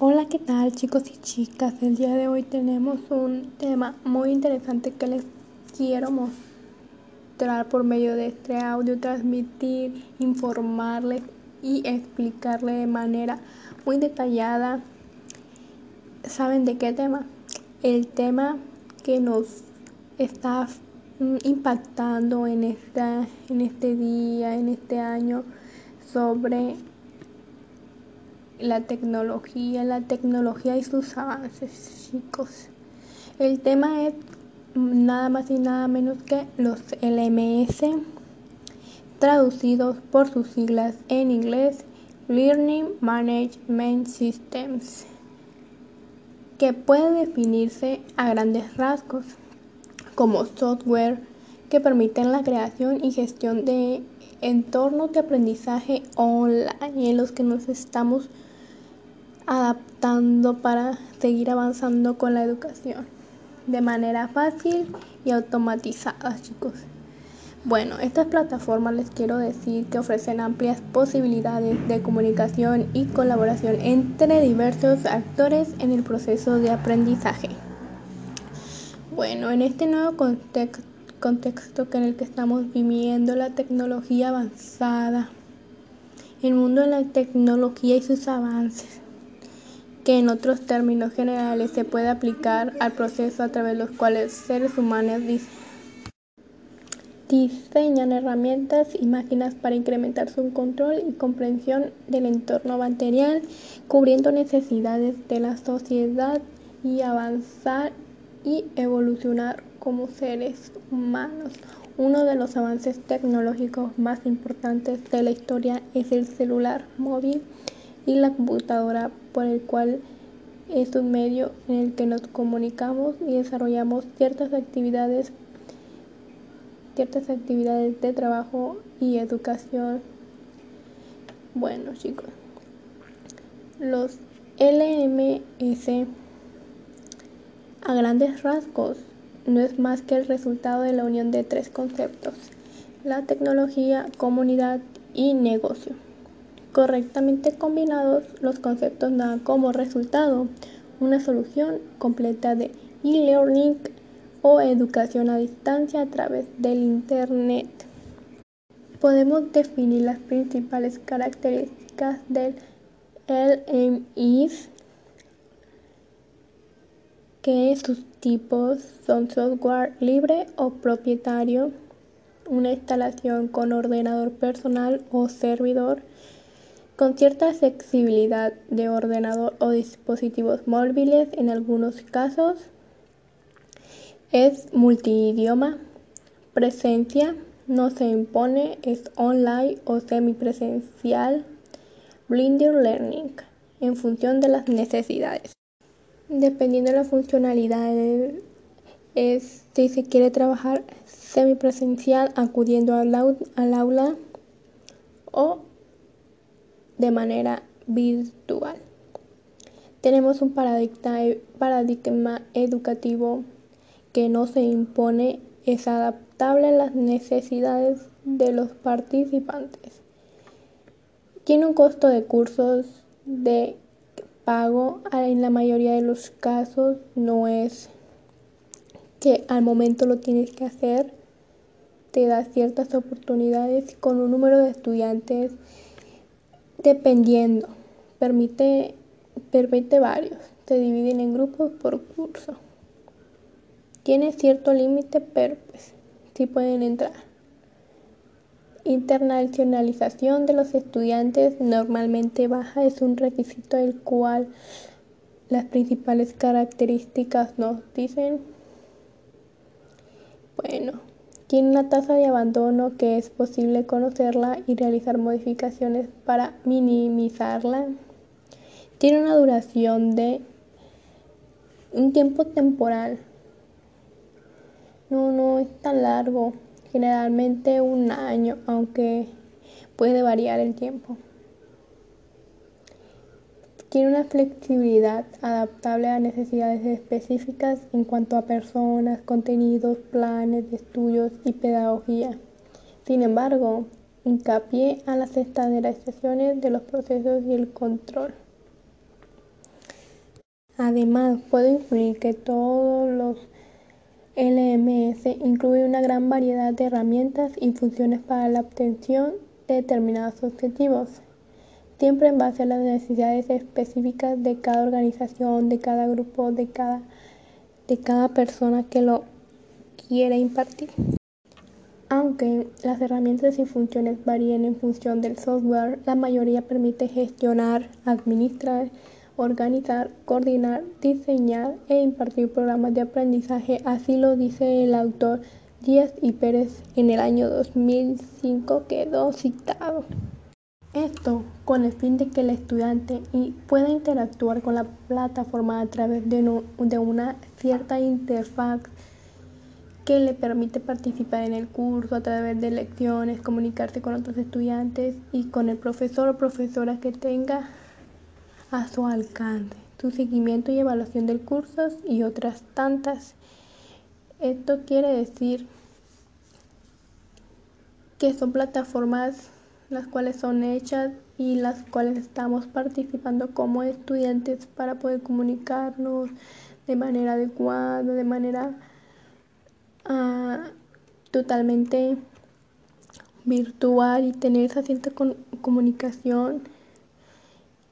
Hola, ¿qué tal chicos y chicas? El día de hoy tenemos un tema muy interesante que les quiero mostrar por medio de este audio, transmitir, informarles y explicarle de manera muy detallada. ¿Saben de qué tema? El tema que nos está mm, impactando en, esta, en este día, en este año, sobre la tecnología, la tecnología y sus avances, chicos. El tema es nada más y nada menos que los LMS, traducidos por sus siglas en inglés, Learning Management Systems, que puede definirse a grandes rasgos como software que permiten la creación y gestión de entornos de aprendizaje online en los que nos estamos adaptando para seguir avanzando con la educación de manera fácil y automatizada, chicos. Bueno, estas plataformas les quiero decir que ofrecen amplias posibilidades de comunicación y colaboración entre diversos actores en el proceso de aprendizaje. Bueno, en este nuevo contexto, contexto en el que estamos viviendo, la tecnología avanzada, el mundo de la tecnología y sus avances, que en otros términos generales se puede aplicar al proceso a través de los cuales seres humanos diseñan herramientas y máquinas para incrementar su control y comprensión del entorno material, cubriendo necesidades de la sociedad y avanzar y evolucionar como seres humanos. Uno de los avances tecnológicos más importantes de la historia es el celular móvil y la computadora por el cual es un medio en el que nos comunicamos y desarrollamos ciertas actividades ciertas actividades de trabajo y educación. Bueno, chicos. Los LMS a grandes rasgos no es más que el resultado de la unión de tres conceptos, la tecnología, comunidad y negocio. Correctamente combinados, los conceptos dan como resultado una solución completa de e-learning o educación a distancia a través del Internet. Podemos definir las principales características del LMIS, que sus tipos son software libre o propietario, una instalación con ordenador personal o servidor, con cierta flexibilidad de ordenador o dispositivos móviles en algunos casos. Es multidioma, presencia, no se impone, es online o semipresencial, blended learning, en función de las necesidades. Dependiendo de la funcionalidad, es si se quiere trabajar semipresencial acudiendo al, al aula o de manera virtual. Tenemos un paradigma, educativo que no se impone, es adaptable a las necesidades de los participantes. Tiene un costo de cursos de pago, en la mayoría de los casos no es que al momento lo tienes que hacer, te da ciertas oportunidades con un número de estudiantes Dependiendo, permite, permite varios, se dividen en grupos por curso. Tiene cierto límite, pero pues sí pueden entrar. Internacionalización de los estudiantes normalmente baja es un requisito del cual las principales características nos dicen. Bueno, tiene una tasa de abandono que es posible conocerla y realizar modificaciones para minimizarla. Tiene una duración de un tiempo temporal. No, no es tan largo. Generalmente un año, aunque puede variar el tiempo. Tiene una flexibilidad adaptable a necesidades específicas en cuanto a personas, contenidos, planes de estudios y pedagogía. Sin embargo, hincapié a las estandarizaciones de los procesos y el control. Además, puedo inferir que todos los LMS incluyen una gran variedad de herramientas y funciones para la obtención de determinados objetivos, siempre en base a las necesidades específicas de cada organización, de cada grupo, de cada, de cada persona que lo quiere impartir. Aunque las herramientas y funciones varíen en función del software, la mayoría permite gestionar, administrar, organizar, coordinar, diseñar e impartir programas de aprendizaje. Así lo dice el autor Díaz y Pérez en el año 2005 quedó citado. Esto con el fin de que el estudiante pueda interactuar con la plataforma a través de, de una cierta interfaz que le permite participar en el curso a través de lecciones, comunicarse con otros estudiantes y con el profesor o profesora que tenga a su alcance, su seguimiento y evaluación del curso y otras tantas. Esto quiere decir que son plataformas las cuales son hechas y las cuales estamos participando como estudiantes para poder comunicarnos de manera adecuada, de manera uh, totalmente virtual y tener esa cierta comunicación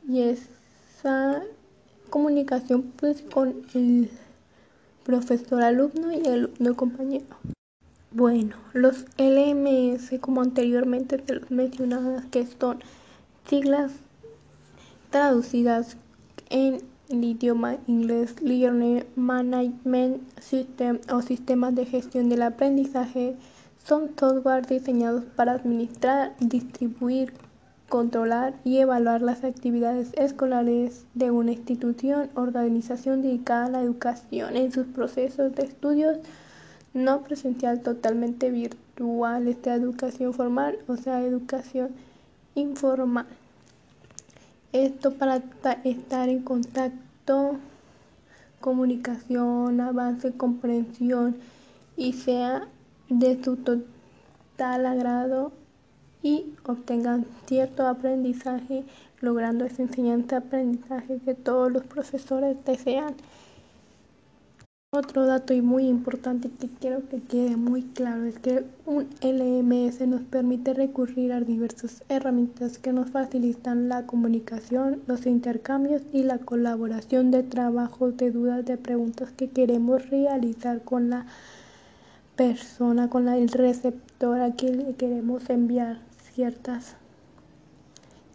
y esa comunicación pues con el profesor alumno y el alumno compañero. Bueno, los LMS como anteriormente se los mencionaba que son siglas traducidas en el idioma inglés Learning Management System o sistemas de gestión del aprendizaje son software diseñados para administrar, distribuir, controlar y evaluar las actividades escolares de una institución o organización dedicada a la educación en sus procesos de estudios no presencial totalmente virtual, esta educación formal, o sea, educación informal. Esto para estar en contacto, comunicación, avance, comprensión y sea de su total agrado y obtengan cierto aprendizaje, logrando esa enseñanza-aprendizaje que todos los profesores desean. Otro dato y muy importante que quiero que quede muy claro es que un LMS nos permite recurrir a diversas herramientas que nos facilitan la comunicación, los intercambios y la colaboración de trabajos, de dudas, de preguntas que queremos realizar con la persona, con el receptor a quien le queremos enviar ciertas,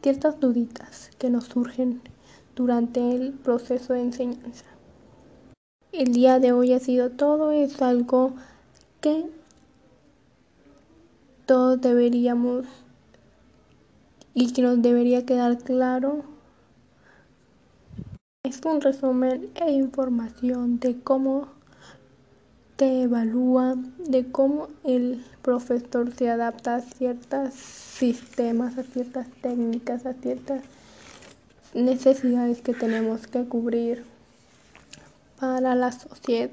ciertas duditas que nos surgen durante el proceso de enseñanza el día de hoy ha sido todo, es algo que todos deberíamos y que nos debería quedar claro. Es un resumen e información de cómo te evalúa, de cómo el profesor se adapta a ciertos sistemas, a ciertas técnicas, a ciertas necesidades que tenemos que cubrir para la sociedad.